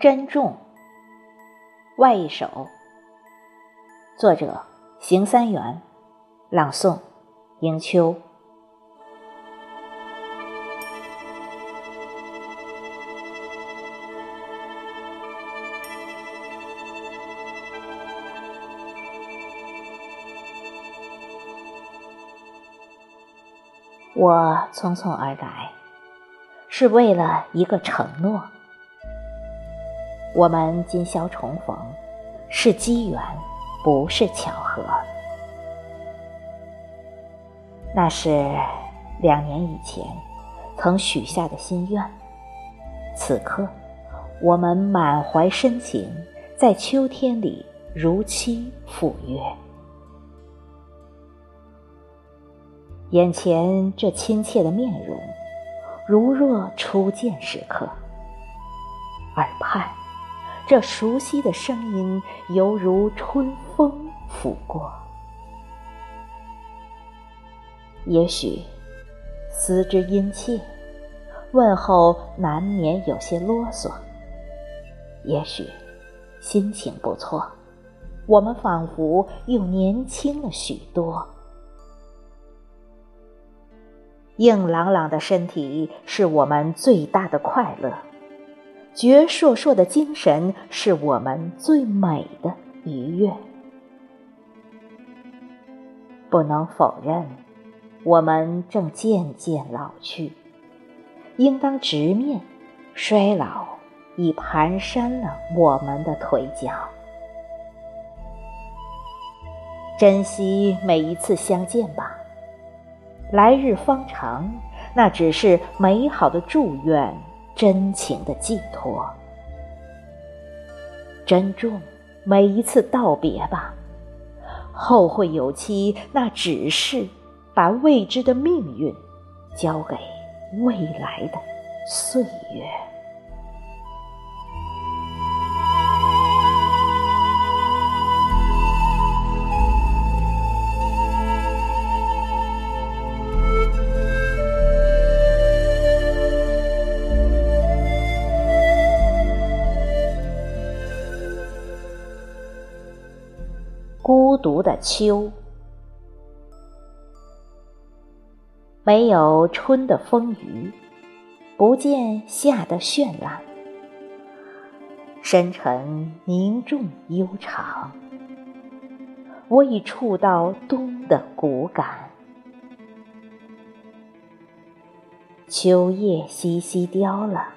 珍重，外一首。作者：邢三元，朗诵：迎秋。我匆匆而来，是为了一个承诺。我们今宵重逢，是机缘，不是巧合。那是两年以前曾许下的心愿。此刻，我们满怀深情，在秋天里如期赴约。眼前这亲切的面容，如若初见时刻。耳畔。这熟悉的声音，犹如春风拂过。也许思之殷切，问候难免有些啰嗦；也许心情不错，我们仿佛又年轻了许多。硬朗朗的身体是我们最大的快乐。矍铄铄的精神是我们最美的愉悦。不能否认，我们正渐渐老去，应当直面衰老已蹒跚了我们的腿脚。珍惜每一次相见吧，来日方长，那只是美好的祝愿。真情的寄托，珍重每一次道别吧。后会有期，那只是把未知的命运交给未来的岁月。独的秋，没有春的丰腴，不见夏的绚烂，深沉凝重悠长。我已触到冬的骨感，秋叶稀稀凋了，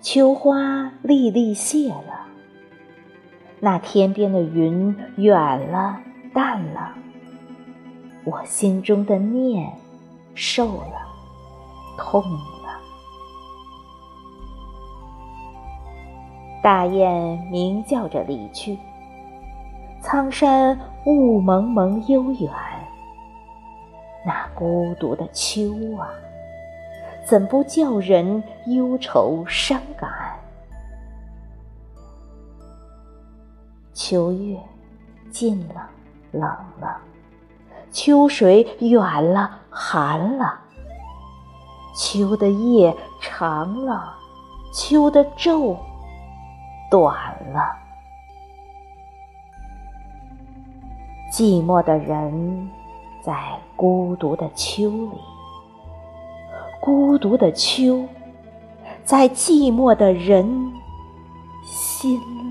秋花粒粒谢了。那天边的云远了，淡了，我心中的念瘦了，痛了。大雁鸣叫着离去，苍山雾蒙蒙悠远。那孤独的秋啊，怎不叫人忧愁伤感？秋月近了，冷了；秋水远了，寒了。秋的夜长了，秋的昼短了。寂寞的人在孤独的秋里，孤独的秋在寂寞的人心里。